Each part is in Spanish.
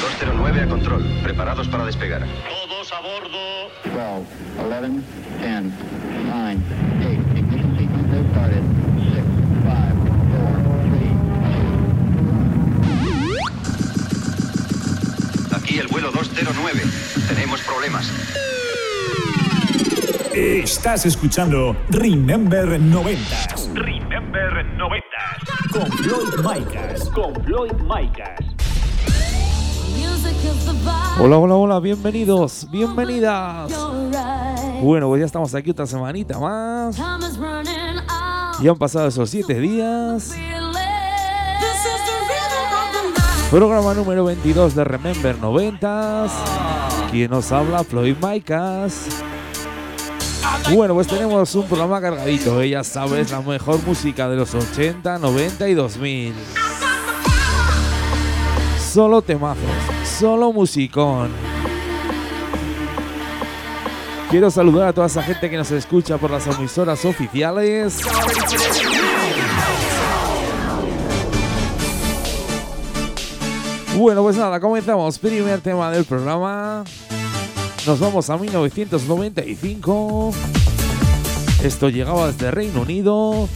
209 a control, preparados para despegar. Todos a bordo. 12, 11, 10, 9, 8, 5, 4, 3, Aquí el vuelo 209. Tenemos problemas. Estás escuchando Remember 90 Remember 90. con Floyd Micas. Con Floyd Micas. Hola, hola, hola, bienvenidos, bienvenidas. Bueno, pues ya estamos aquí otra semanita más. Ya han pasado esos siete días. Programa número 22 de Remember 90. Quien nos habla, Floyd Micas. Bueno, pues tenemos un programa cargadito, ¿eh? ya sabes, la mejor música de los 80, 90 y 2000. Solo temazos, solo musicón. Quiero saludar a toda esa gente que nos escucha por las emisoras oficiales. Bueno, pues nada, comenzamos. Primer tema del programa. Nos vamos a 1995. Esto llegaba desde Reino Unido.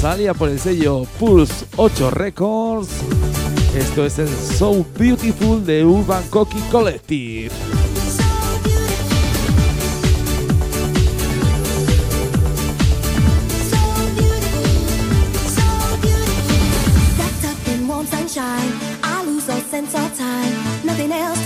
Salía por el sello Pulse 8 Records. Esto es el So Beautiful de Urban Cocky Collective. since our time. Nothing else.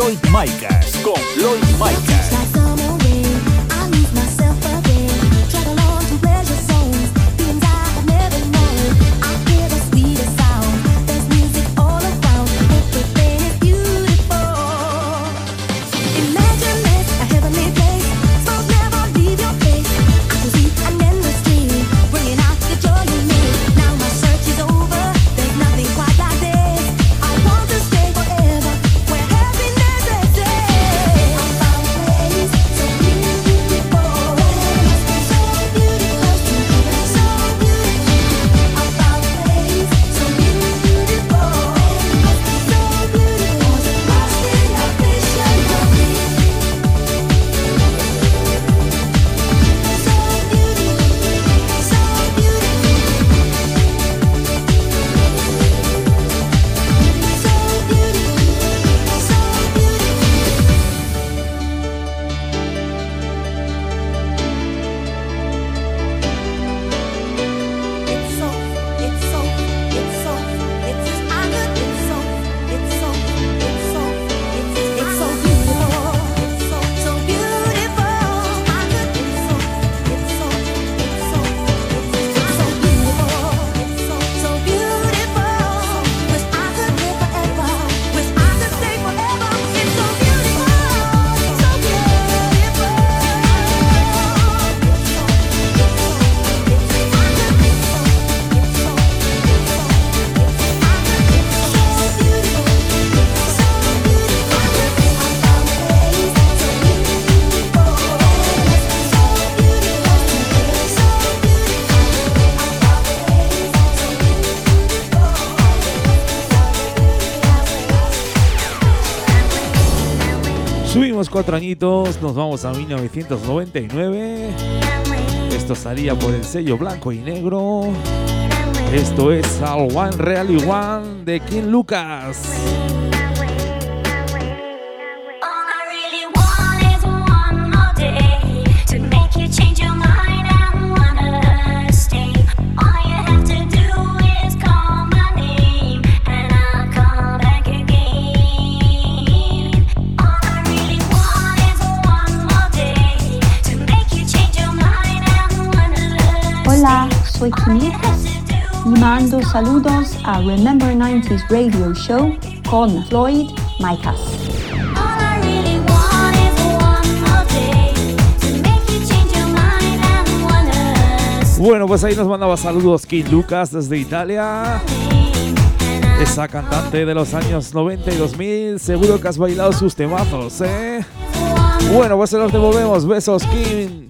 Floyd Micas. Con Floyd Micas. cuatro añitos nos vamos a 1999. Esto salía por el sello blanco y negro. Esto es All One Real One de King Lucas. mando saludos a Remember 90s Radio Show con Floyd Micas. Bueno, pues ahí nos mandaba saludos Kid Lucas desde Italia. Esa cantante de los años 90 y 2000, seguro que has bailado sus temazos, ¿eh? Bueno, pues se los devolvemos. Besos, Kim.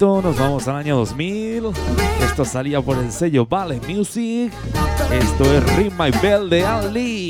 nos vamos al año 2000. Esto salía por el sello Ballet Music. Esto es Ring My Bell de Ali.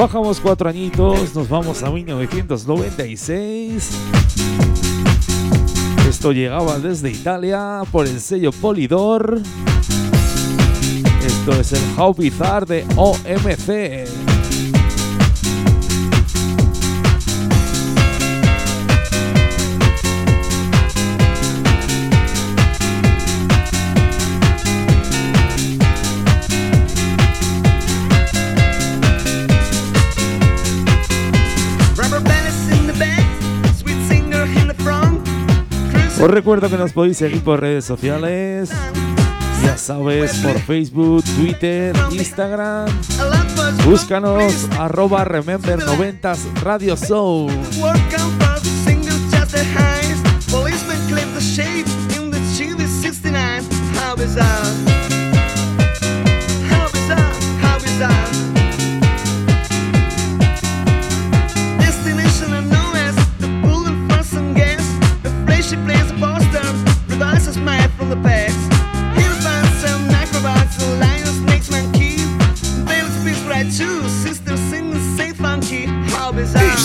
Bajamos cuatro añitos, nos vamos a 1996. Esto llegaba desde Italia por el sello Polydor. Esto es el How Bizarre de OMC. Os recuerdo que nos podéis seguir por redes sociales. Ya sabes, por Facebook, Twitter, Instagram. Búscanos arroba Remember90s Radio Show. Work out fast, singles just the highs. Policemen clip the shape in the Chile 69. How bizarre.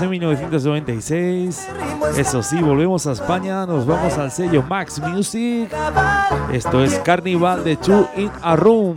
En 1996. Eso sí, volvemos a España. Nos vamos al sello Max Music. Esto es Carnival de Two in a Room.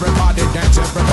everybody dance, everybody.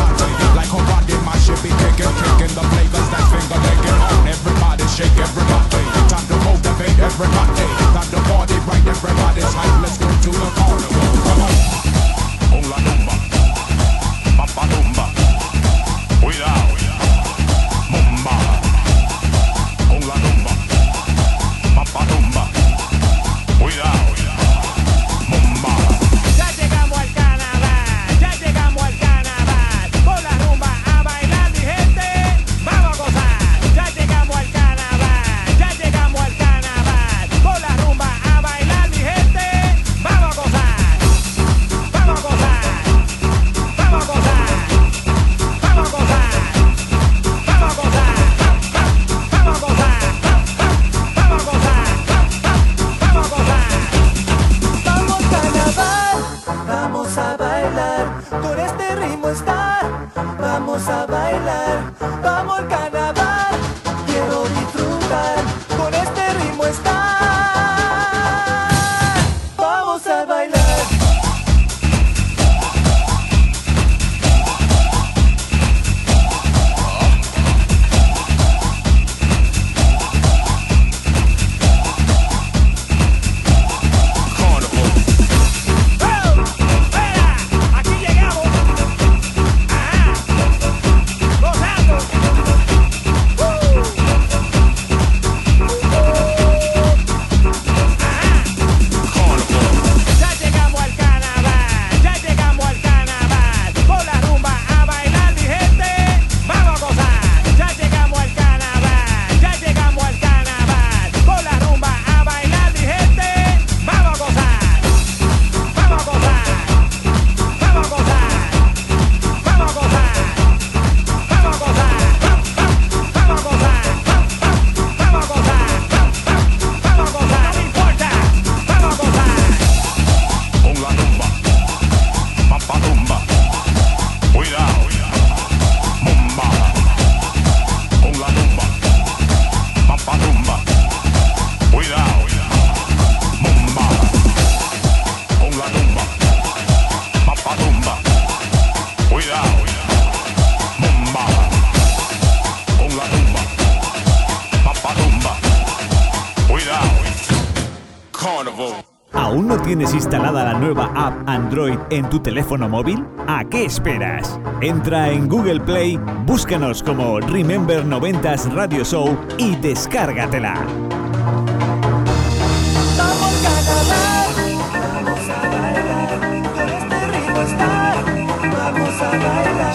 en tu teléfono móvil? ¿A qué esperas? Entra en Google Play, búscanos como Remember 90s Radio Show y descárgatela.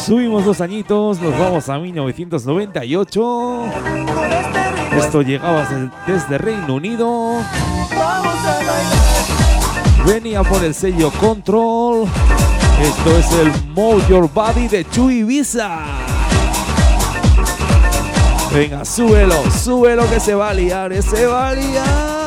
Subimos dos añitos, nos vamos a 1998. Esto llegaba desde Reino Unido. Venía por el sello Control. Esto es el Move Your Body de Chu Ibiza. Venga, súbelo, súbelo que se va a liar, eh, se va a liar.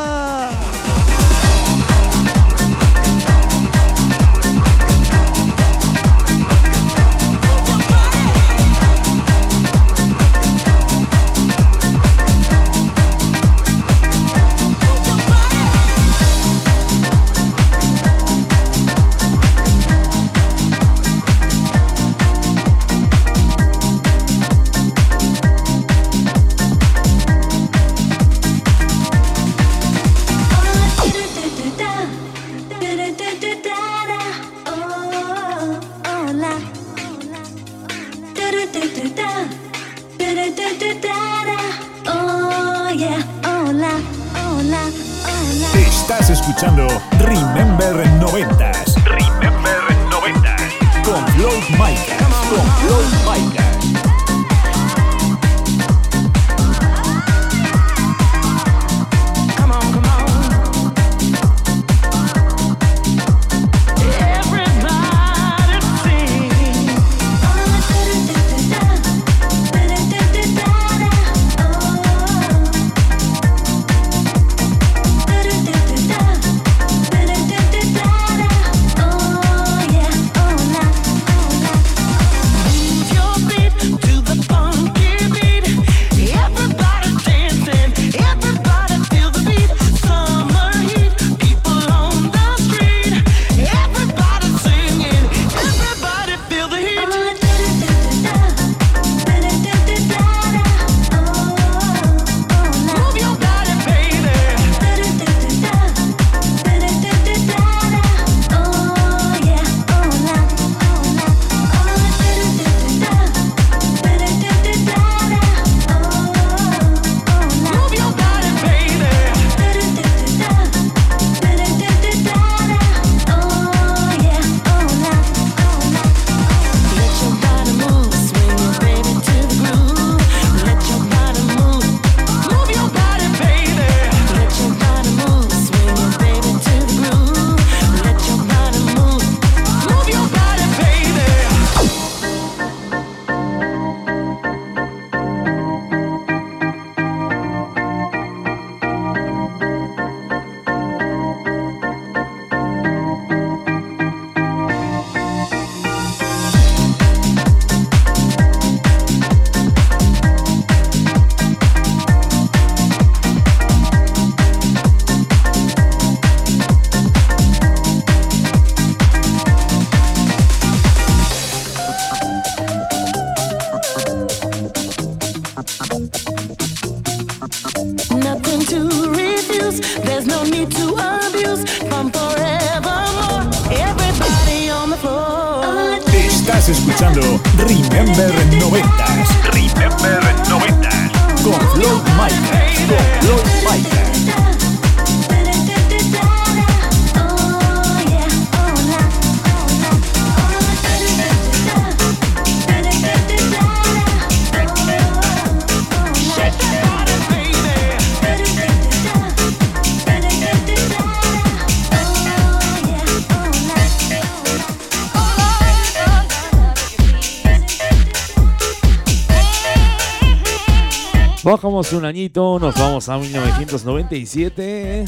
Un añito, nos vamos a 1997.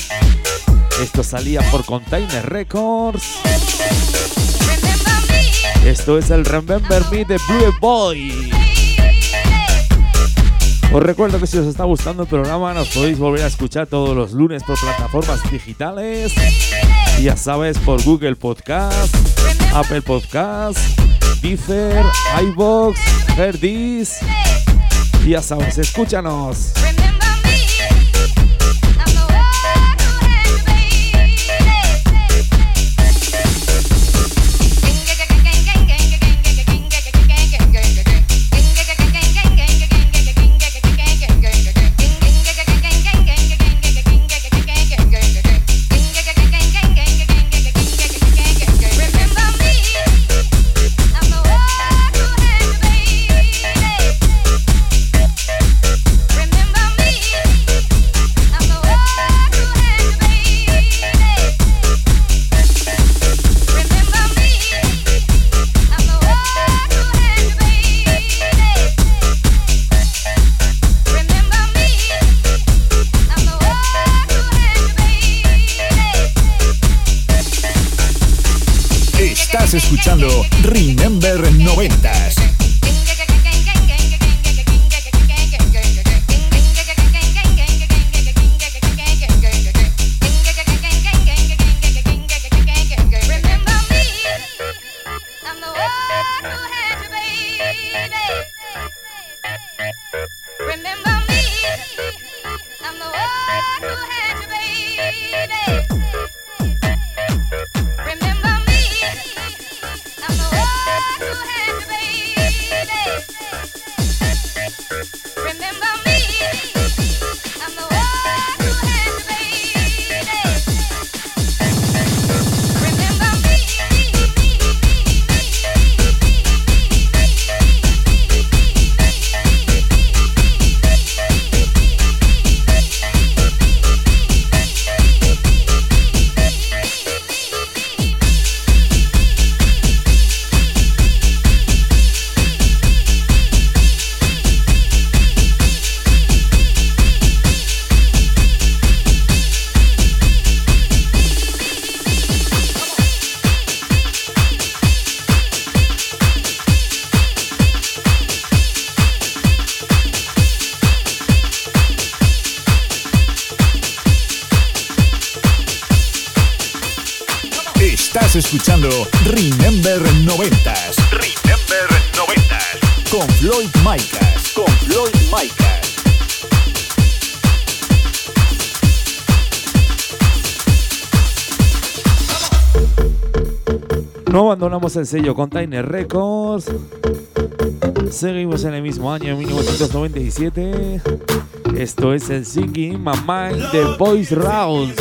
Esto salía por Container Records. Esto es el Remember Me de Blue Boy. Os recuerdo que si os está gustando el programa nos podéis volver a escuchar todos los lunes por plataformas digitales. Ya sabes, por Google Podcast, Apple Podcast, Deezer, iBox, Herdis. Ya sabes, escúchanos. El sello Container Records. Seguimos en el mismo año, 1997. Esto es el Singing in My Mind de Voice Rouse.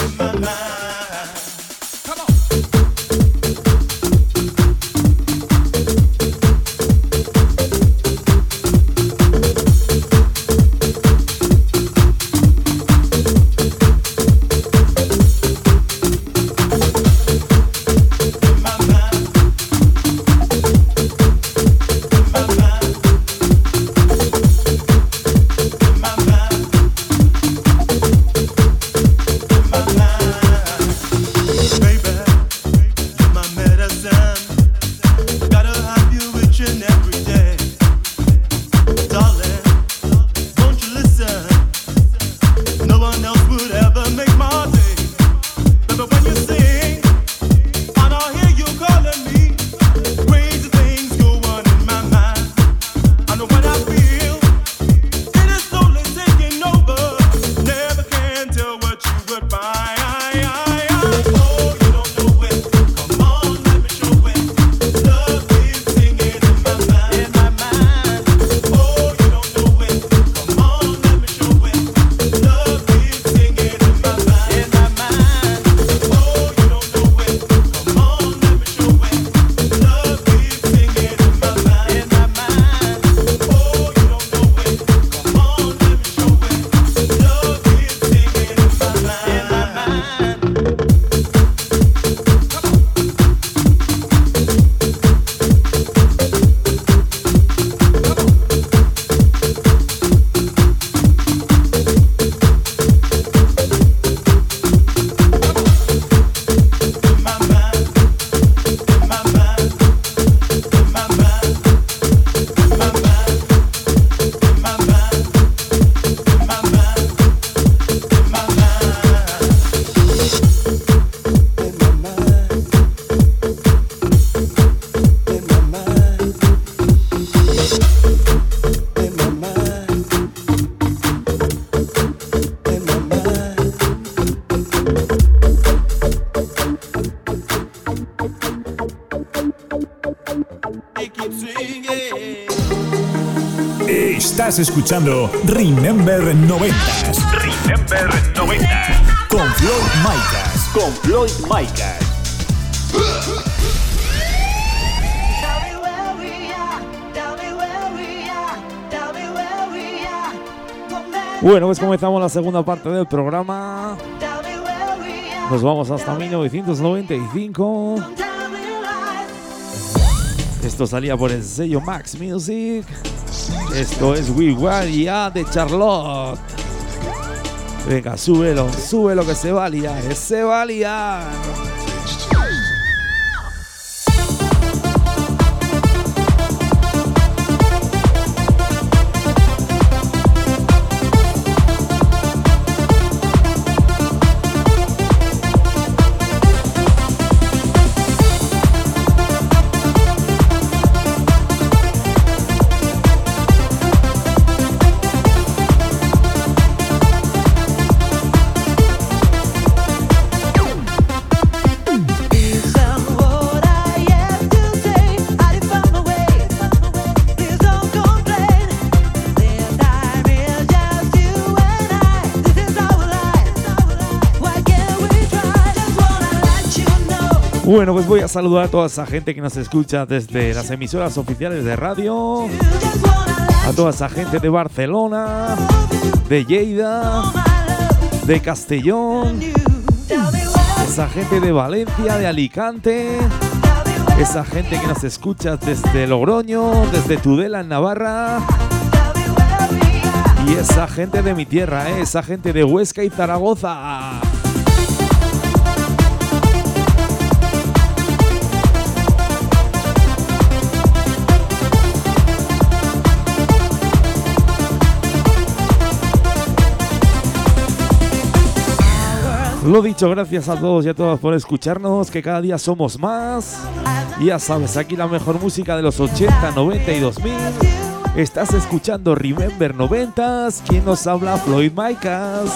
Estás escuchando Remember 90s. Remember 90s. Con Floyd Micas. Con Floyd Micas. Bueno, pues comenzamos la segunda parte del programa. Nos vamos hasta 1995. Esto salía por el sello Max Music. Esto es We Were de Charlotte. Venga, súbelo, súbelo que se va que se va a. Bueno, pues voy a saludar a toda esa gente que nos escucha desde las emisoras oficiales de radio, a toda esa gente de Barcelona, de Lleida, de Castellón, esa gente de Valencia, de Alicante, esa gente que nos escucha desde Logroño, desde Tudela en Navarra. Y esa gente de mi tierra, ¿eh? esa gente de Huesca y Zaragoza. Lo dicho, gracias a todos y a todas por escucharnos, que cada día somos más. Ya sabes, aquí la mejor música de los 80, 90 y 2000. Estás escuchando Remember 90s. ¿Quién nos habla? Floyd Micas.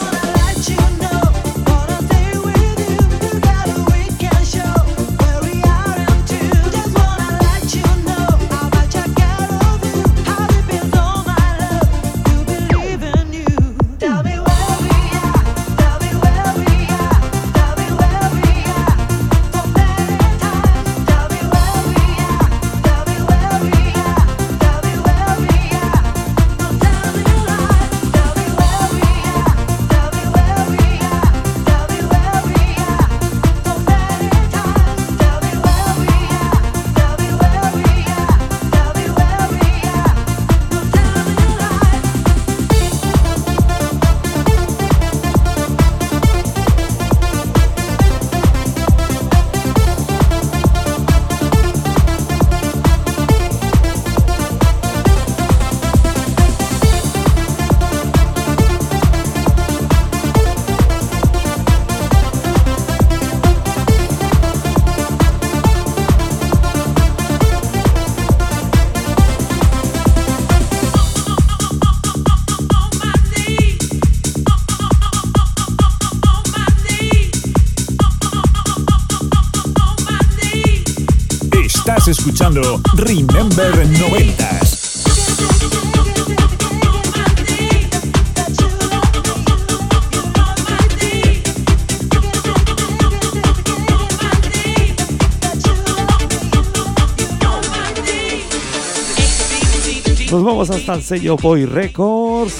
Remember 90s. Nos vamos hasta el sello Boy Records.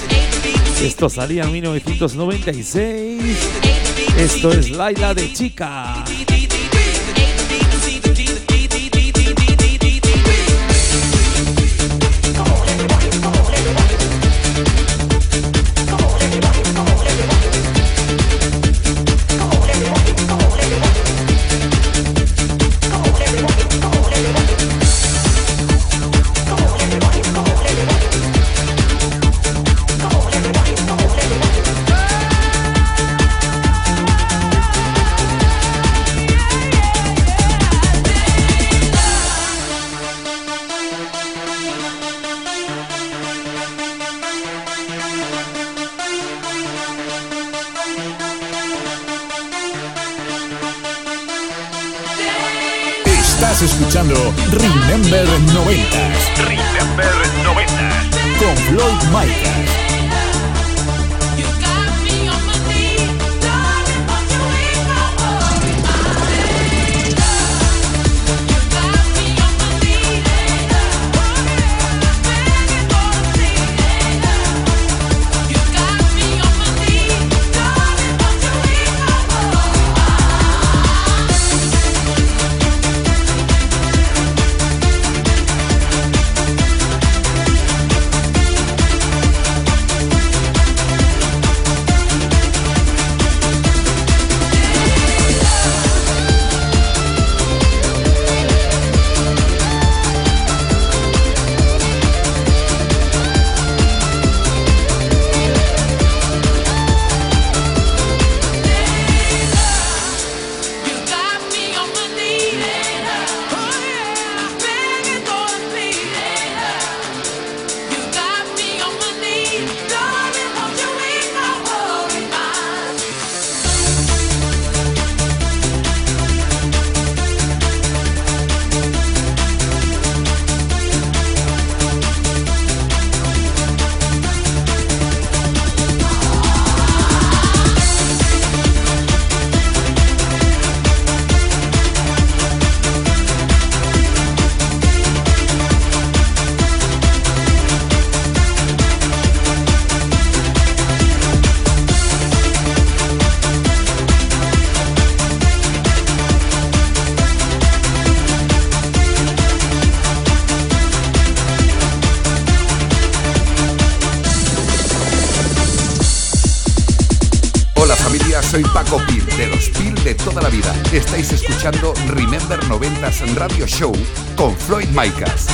Esto salía en 1996. Esto es Laila de Chica. Radio Show con Floyd Micas.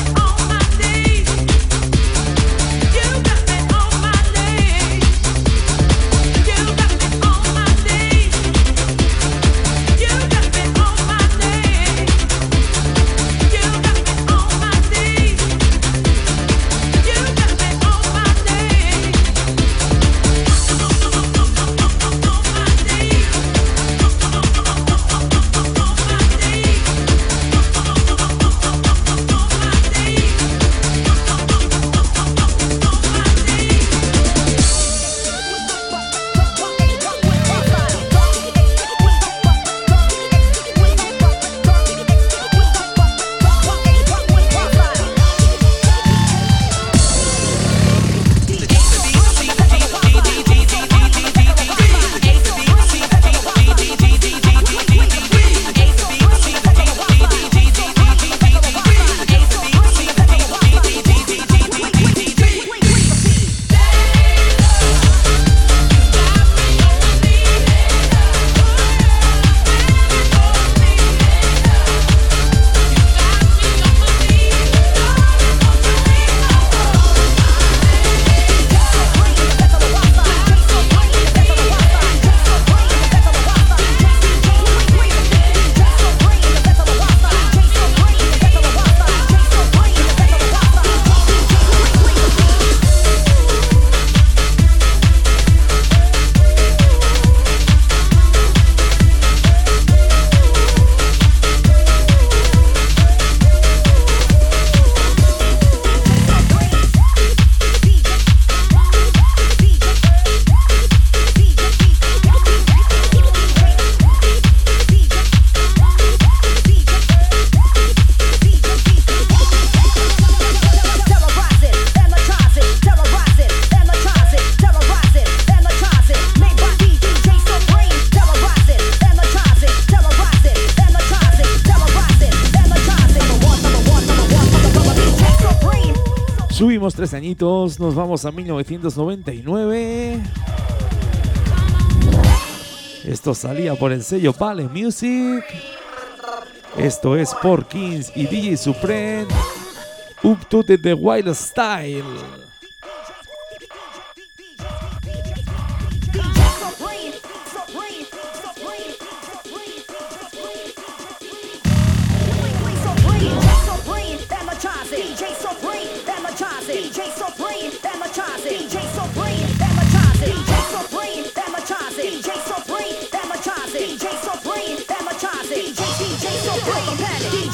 Nos vamos a 1999. Esto salía por el sello Vale Music. Esto es por Kings y DJ Supreme. Up to the Wild Style. playing panic.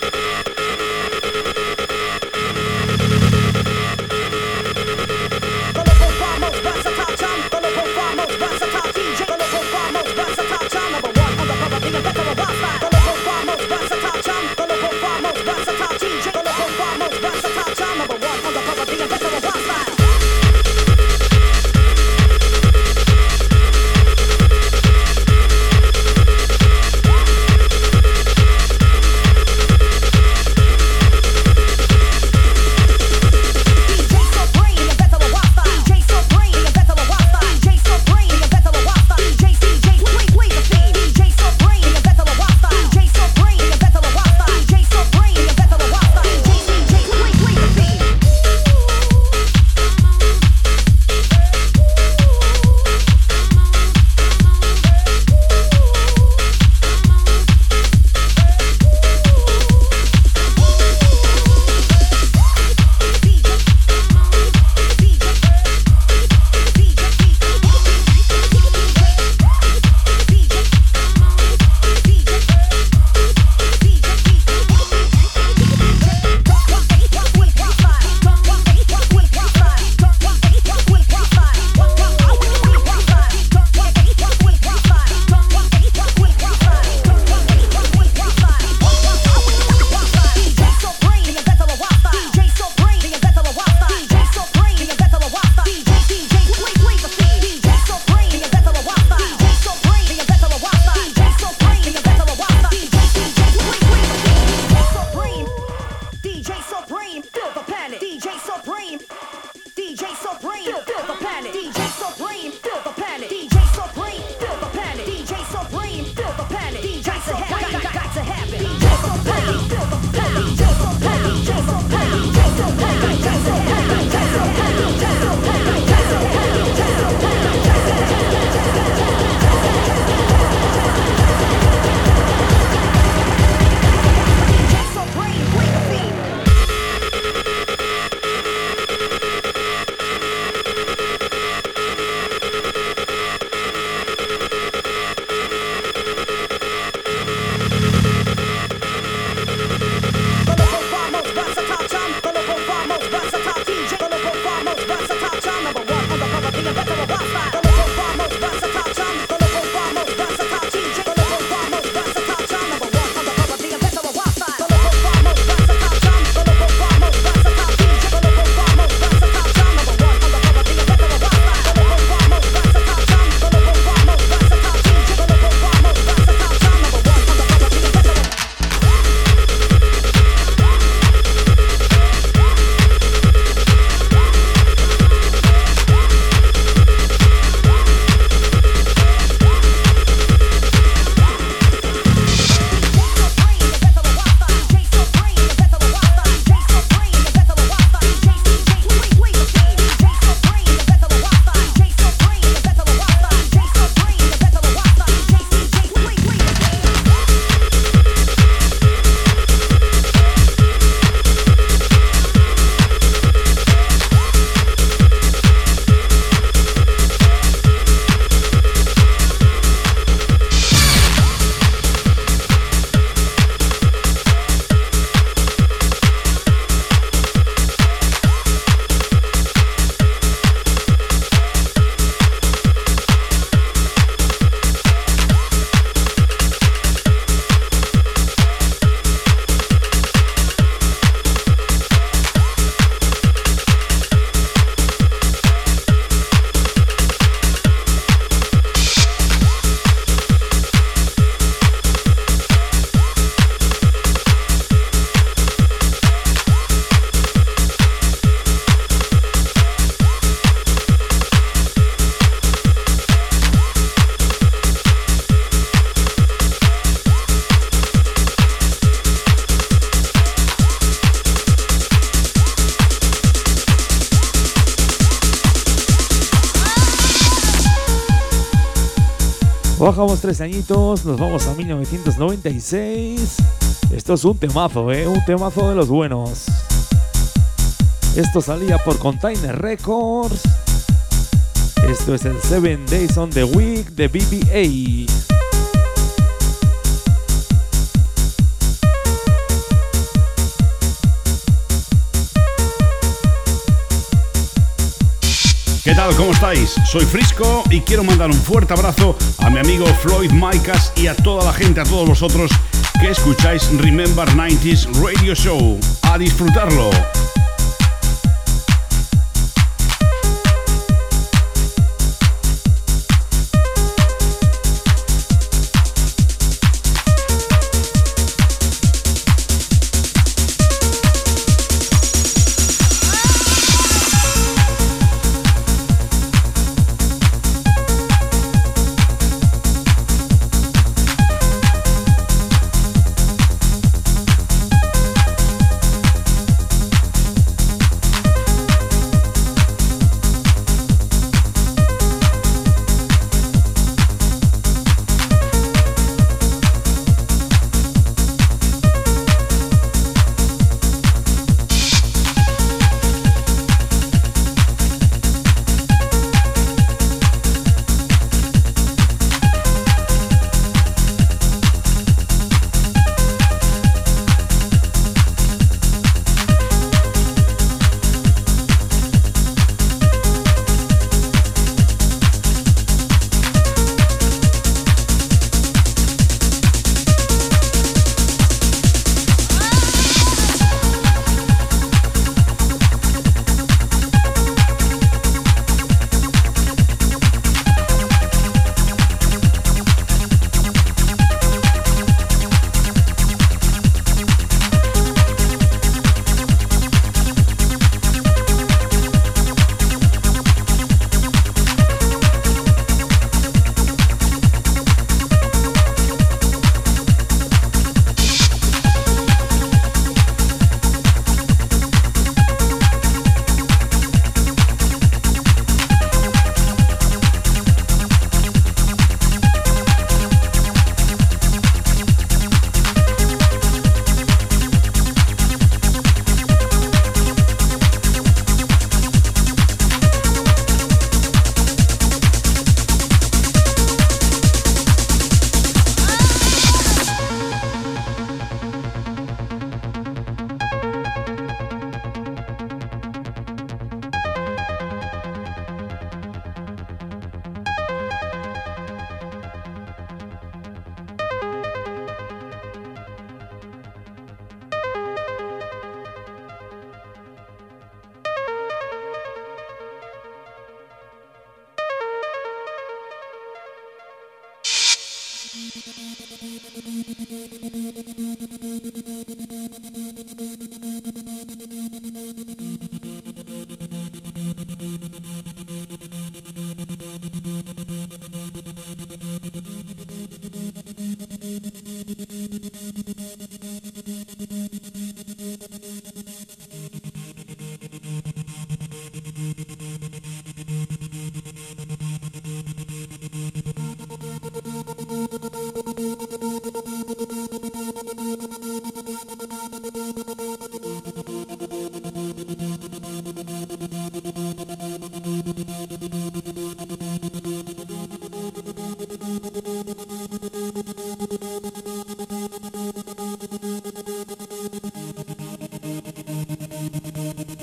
Tres añitos, nos vamos a 1996. Esto es un temazo, ¿eh? Un temazo de los buenos. Esto salía por Container Records. Esto es el Seven Days on the Week de BBA. ¿Cómo estáis? Soy Frisco y quiero mandar un fuerte abrazo a mi amigo Floyd Maicas y a toda la gente, a todos vosotros que escucháis Remember 90s Radio Show. ¡A disfrutarlo!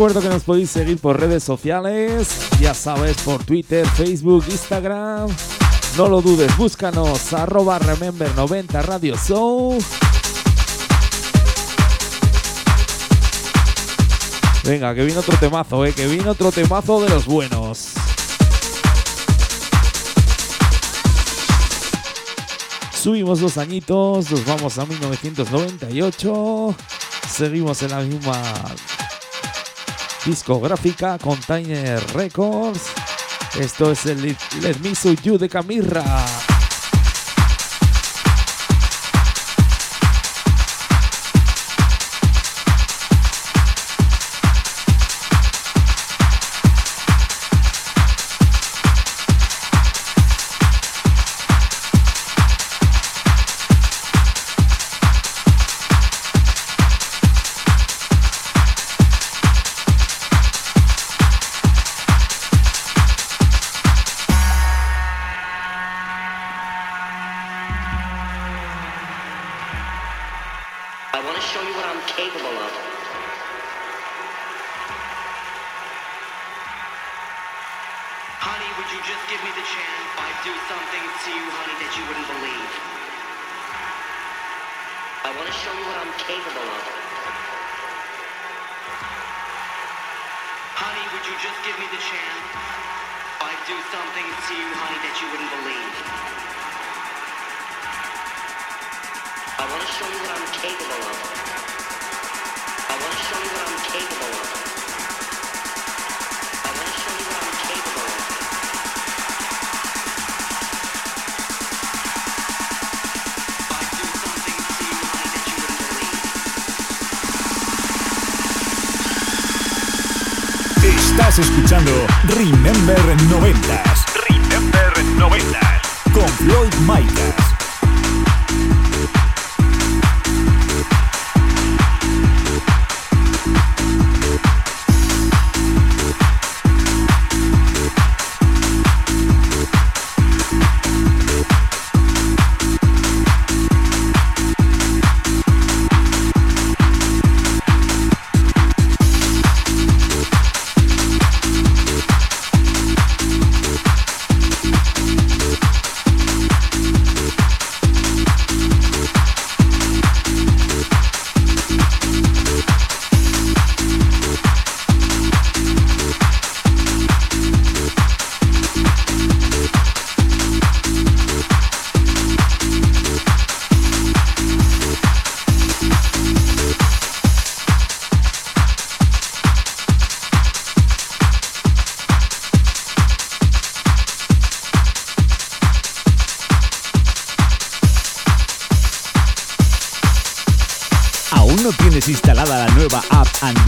recuerdo que nos podéis seguir por redes sociales, ya sabes, por Twitter, Facebook, Instagram. No lo dudes, búscanos arroba remember90 Radio Show. Venga, que viene otro temazo, eh, que viene otro temazo de los buenos. Subimos dos añitos, nos vamos a 1998. Seguimos en la misma discográfica Container Records. Esto es el Let Me So You de Camirra.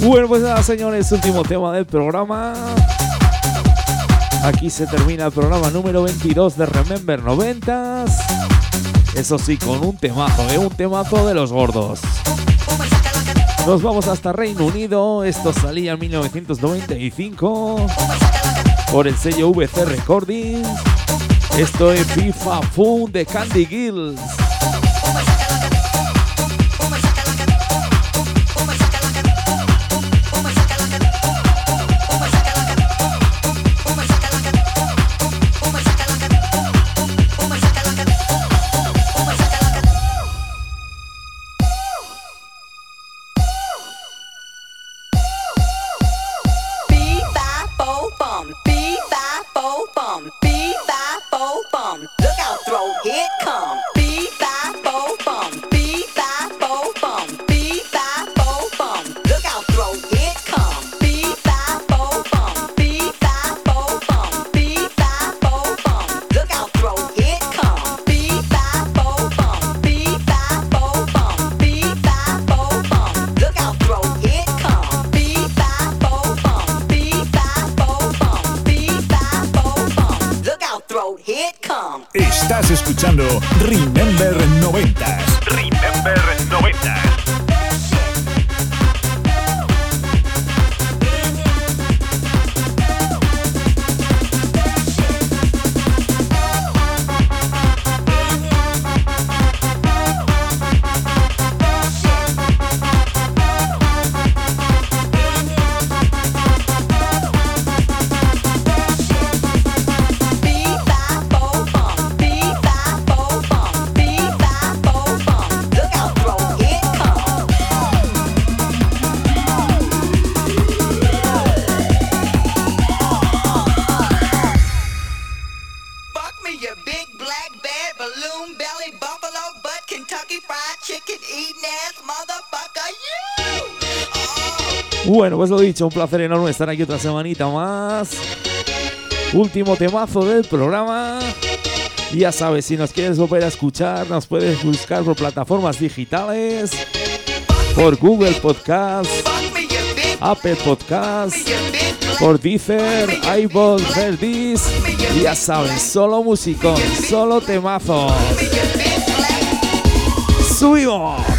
Bueno, pues nada, señores, último tema del programa. Aquí se termina el programa número 22 de Remember 90s. Eso sí, con un temazo, ¿eh? un temazo de los gordos. Nos vamos hasta Reino Unido. Esto salía en 1995 por el sello VC Recordings. Esto es FIFA Fun de Candy Gills. Pues lo dicho, un placer enorme estar aquí otra semanita más. Último temazo del programa. Ya sabes, si nos quieres volver a escuchar, nos puedes buscar por plataformas digitales, por Google Podcast, Apple Podcast, por Deezer, iPod, Herdis. Y ya saben, solo musicón, solo temazos. ¡Subimos!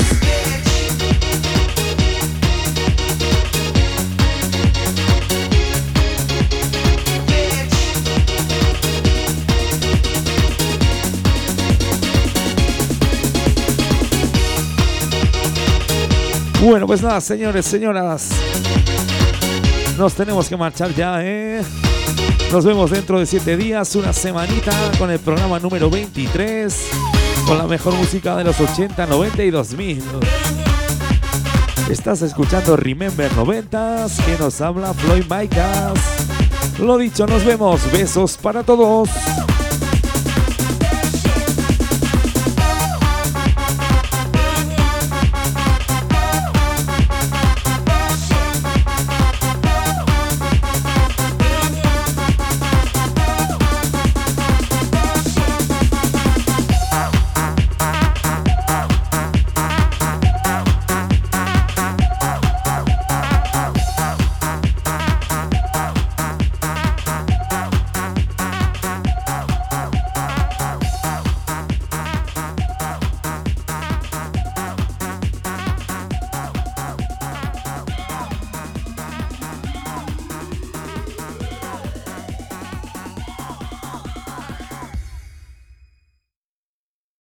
Bueno, pues nada, señores, señoras. Nos tenemos que marchar ya, ¿eh? Nos vemos dentro de siete días, una semanita, con el programa número 23, con la mejor música de los 80, 90 y 2000. Estás escuchando Remember 90s, que nos habla Floyd Micas. Lo dicho, nos vemos. Besos para todos.